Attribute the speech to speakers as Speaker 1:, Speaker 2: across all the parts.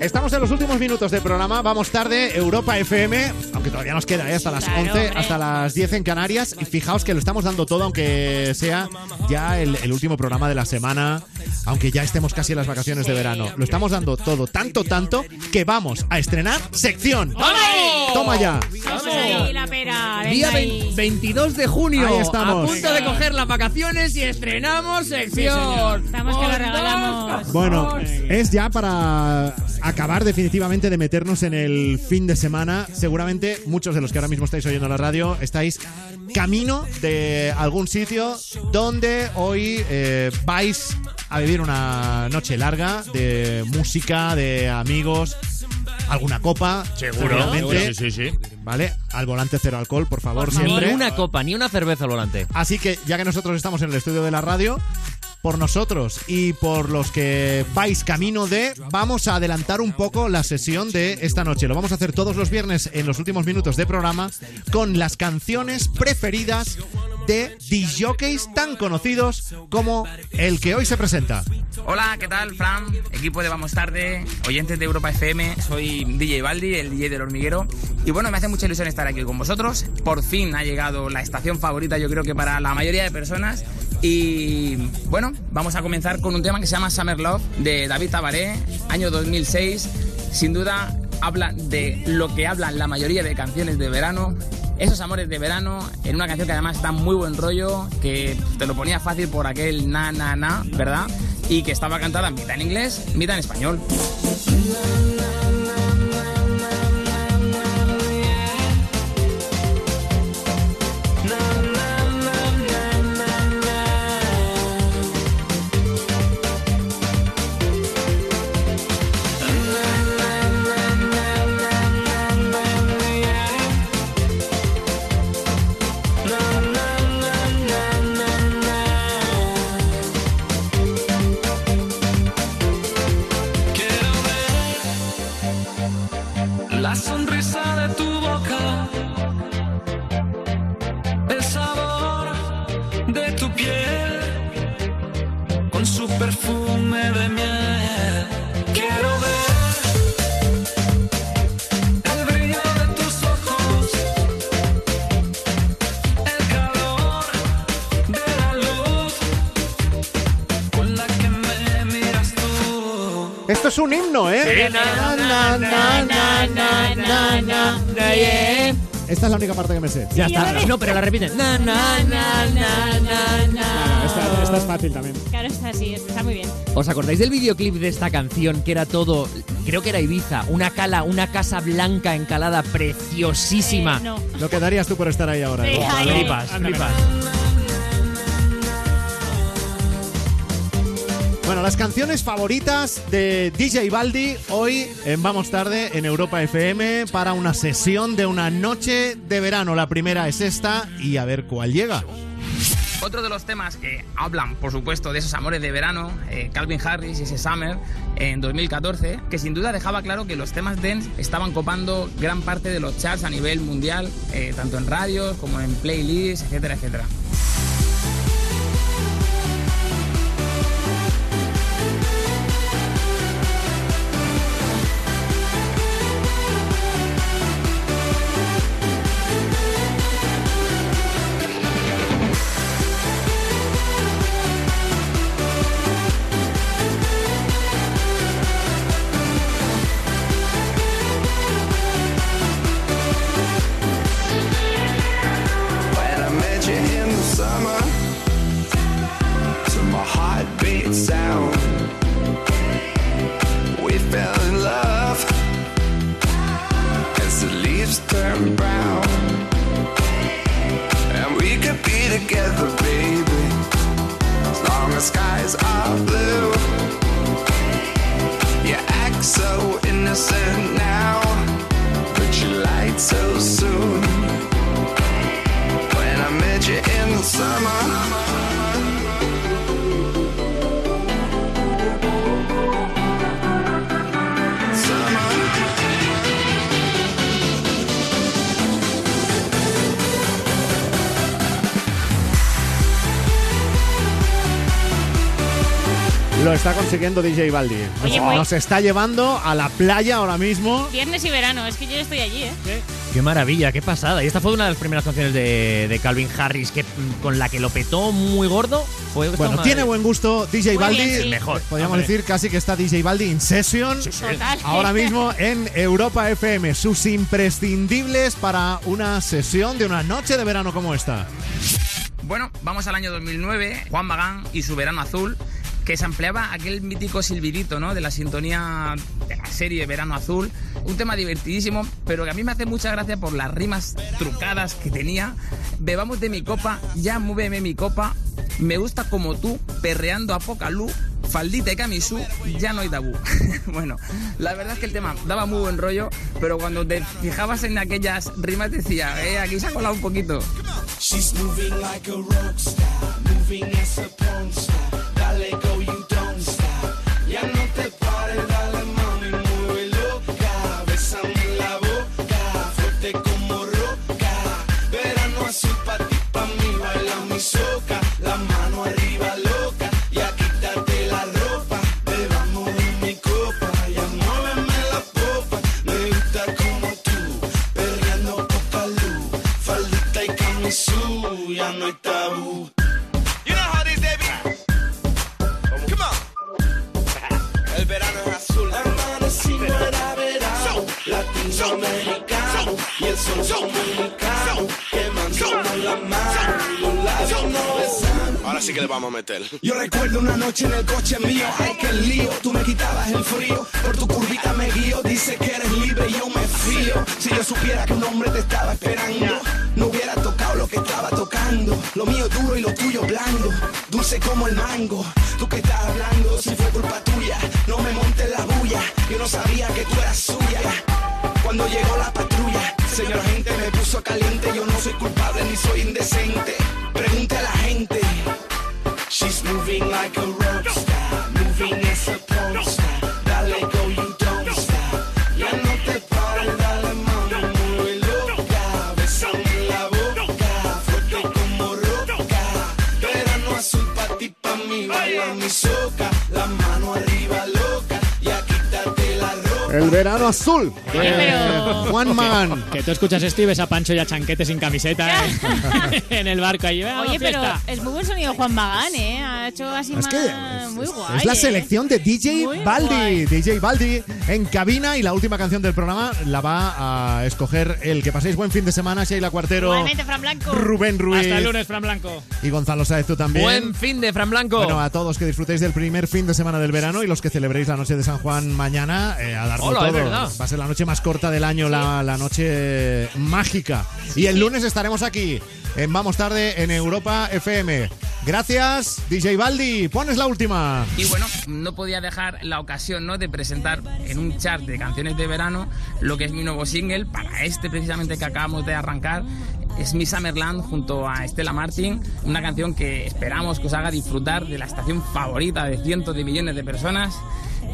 Speaker 1: Estamos en los últimos minutos del programa, vamos tarde, Europa FM, aunque todavía nos queda ¿eh? hasta las
Speaker 2: Claro,
Speaker 1: 11,
Speaker 2: hombre.
Speaker 1: hasta las 10 en Canarias. Y fijaos que lo estamos dando todo, aunque sea ya el, el último programa de la semana, aunque ya estemos casi en las vacaciones de verano. Lo estamos dando todo, tanto, tanto, que vamos a estrenar sección. Toma ya.
Speaker 2: Vamos ahí, la pera.
Speaker 3: Día
Speaker 2: ahí.
Speaker 3: vein- 22 de junio.
Speaker 1: Ahí estamos.
Speaker 3: A punto de coger las vacaciones y estrenamos sección.
Speaker 2: Estamos que lo regalamos.
Speaker 1: Bueno, es ya para acabar definitivamente de meternos en el fin de semana. Seguramente muchos de los que ahora mismo estáis oyendo la radio estáis camino de algún sitio donde hoy eh, vais a vivir una noche larga de música, de amigos, alguna copa, seguramente.
Speaker 4: Sí, sí, sí.
Speaker 1: ¿Vale? Al volante cero alcohol, por favor,
Speaker 2: Por favor.
Speaker 1: siempre.
Speaker 3: Ni una copa, ni una cerveza al volante.
Speaker 1: Así que ya que nosotros estamos en el estudio de la radio, por nosotros y por los que vais camino de, vamos a adelantar un poco la sesión de esta noche. Lo vamos a hacer todos los viernes en los últimos minutos de programa con las canciones preferidas de DJs tan conocidos como el que hoy se presenta.
Speaker 5: Hola, ¿qué tal, Fran? Equipo de Vamos Tarde, oyentes de Europa FM, soy DJ Baldi, el DJ del hormiguero. Y bueno, me hace mucha ilusión estar aquí con vosotros. Por fin ha llegado la estación favorita, yo creo que para la mayoría de personas. Y bueno, vamos a comenzar con un tema que se llama Summer Love de David Tabaré, año 2006. Sin duda habla de lo que hablan la mayoría de canciones de verano. Esos amores de verano, en una canción que además da muy buen rollo, que te lo ponía fácil por aquel na na na, ¿verdad? Y que estaba cantada mitad en inglés, mitad en español.
Speaker 1: Es un himno, ¿eh? Esta es la única parte que me sé.
Speaker 3: Ya está. No, pero la repiten. Na, na, na, na, na, na.
Speaker 6: Esta, esta es fácil también.
Speaker 2: Claro, está así, está muy bien.
Speaker 3: ¿Os acordáis del videoclip de esta canción que era todo, creo que era Ibiza, una cala, una casa blanca encalada preciosísima?
Speaker 2: Eh, no.
Speaker 1: Lo que darías tú por estar ahí ahora.
Speaker 2: Sí,
Speaker 1: ¿eh?
Speaker 2: ahí.
Speaker 3: Flipas,
Speaker 1: Bueno, las canciones favoritas de DJ Baldi hoy Vamos Tarde en Europa FM para una sesión de una noche de verano. La primera es esta y a ver cuál llega.
Speaker 5: Otro de los temas que hablan, por supuesto, de esos amores de verano, eh, Calvin Harris y ese Summer en 2014, que sin duda dejaba claro que los temas dance estaban copando gran parte de los charts a nivel mundial, eh, tanto en radios como en playlists, etcétera, etcétera.
Speaker 7: Summer.
Speaker 1: Lo está consiguiendo DJ Baldi.
Speaker 2: Oye, muy-
Speaker 1: Nos está llevando a la playa ahora mismo.
Speaker 2: Viernes y verano, es que yo estoy allí, ¿eh?
Speaker 3: Qué maravilla, qué pasada. Y esta fue una de las primeras canciones de, de Calvin Harris que, mm, con la que lo petó muy gordo. Fue
Speaker 1: Bueno, tiene buen gusto DJ
Speaker 2: Muy
Speaker 1: Baldi.
Speaker 2: bien, sí.
Speaker 3: Mejor.
Speaker 1: Podríamos
Speaker 3: hombre.
Speaker 1: decir casi que está DJ Baldi in session.
Speaker 2: Total.
Speaker 1: Ahora mismo en Europa FM, sus imprescindibles para una sesión de una noche de verano como esta.
Speaker 5: Bueno, vamos al año 2009, Juan Magán y su Verano Azul, que se ampliaba aquel mítico silbidito, ¿no? De la sintonía de la serie Verano Azul. Un tema divertidísimo, pero que a mí me hace mucha gracia por las rimas trucadas que tenía. Bebamos de mi copa, ya múveme mi copa. Me gusta como tú, perreando a poca luz. Faldita y camisú, ya no hay tabú. bueno, la verdad es que el tema daba muy buen rollo, pero cuando te fijabas en aquellas rimas decía, eh, aquí se ha colado un poquito.
Speaker 7: She's moving like a rock star, moving as a
Speaker 4: Ahora sí que le vamos a meter.
Speaker 7: Yo recuerdo una noche en el coche mío, ay que lío, tú me quitabas el frío, por tu curvita me guío, dice que eres libre y yo me fío. Si yo supiera que un hombre te estaba esperando, no hubiera tocado lo que estaba tocando. Lo mío duro y lo tuyo blando, dulce como el mango. Tú que estás hablando, si fue culpa tuya, no me montes la bulla, yo no sabía que tú eras suya. Cuando llegó la patrulla, señor agente caliente, yo no soy culpable ni soy indecente. Pregunte a la gente. She's moving like a
Speaker 1: El verano azul. de
Speaker 2: pero-
Speaker 1: Juan Magán.
Speaker 6: Que tú escuchas esto y ves a Pancho y a Chanquete sin camiseta ¿eh? en el barco allí. "Venga,
Speaker 2: Oye, pero
Speaker 6: fiesta".
Speaker 2: es muy buen sonido Juan Magán, ¿eh? Ha hecho así
Speaker 1: Es
Speaker 2: más...
Speaker 1: que
Speaker 2: muy
Speaker 1: es,
Speaker 2: guay.
Speaker 1: es la
Speaker 2: ¿eh?
Speaker 1: selección de DJ
Speaker 2: Muy
Speaker 1: Baldi.
Speaker 2: guay.
Speaker 1: DJ Baldi en cabina y la última canción del programa la va a escoger el que paséis buen fin de semana, Sheila Cuartero,
Speaker 2: Igualmente, Fran Blanco.
Speaker 1: Rubén Ruiz
Speaker 6: Hasta el lunes, Fran Blanco.
Speaker 1: y Gonzalo Sáez tú también.
Speaker 3: Buen fin de Fran Blanco.
Speaker 1: Bueno, a todos que disfrutéis del primer fin de semana del verano y los que celebréis la noche de San Juan mañana, eh, a
Speaker 3: Hola,
Speaker 1: todo.
Speaker 3: verdad.
Speaker 1: Va a ser la noche más corta del año, la, la noche mágica. Y el lunes estaremos aquí, en Vamos Tarde, en Europa FM. Gracias, DJ Baldi. Pones la última.
Speaker 5: Y bueno, no podía dejar la ocasión ¿no? de presentar en un chart de canciones de verano lo que es mi nuevo single para este precisamente que acabamos de arrancar. Es mi Summerland junto a Estela Martin, una canción que esperamos que os haga disfrutar de la estación favorita de cientos de millones de personas.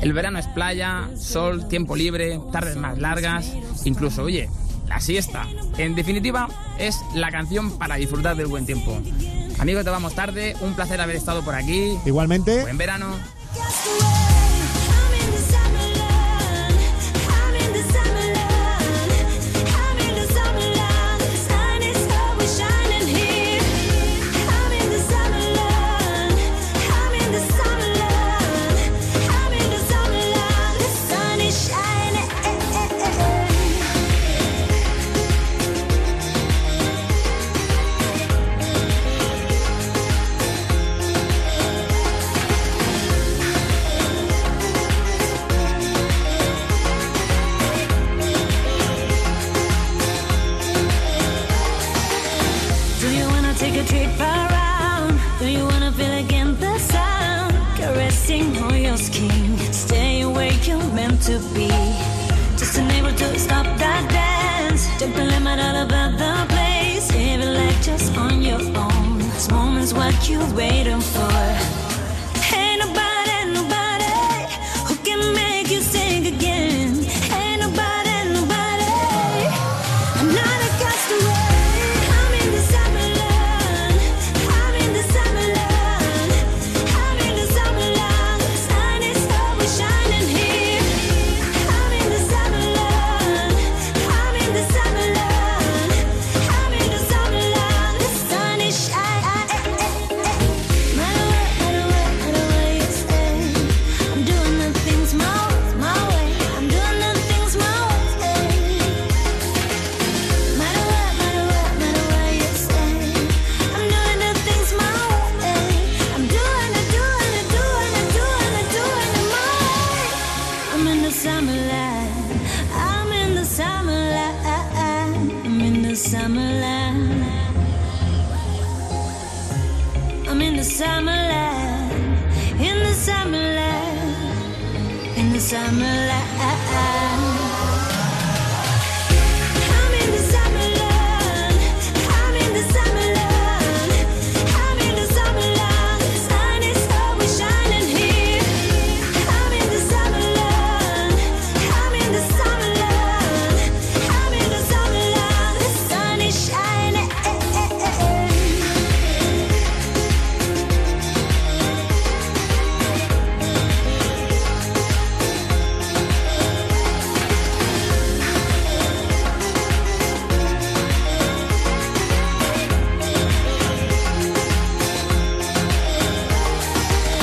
Speaker 5: El verano es playa, sol, tiempo libre, tardes más largas, incluso, oye, la siesta. En definitiva, es la canción para disfrutar del buen tiempo. Amigos, te vamos tarde, un placer haber estado por aquí.
Speaker 1: Igualmente.
Speaker 5: Buen verano.
Speaker 8: Around? Do you wanna feel again the sound caressing on your skin? Stay awake, you're meant to be. Just unable to stop that dance. Don't limit all about the place. Like just on your own. This moment's what you're waiting for. Summerland, in the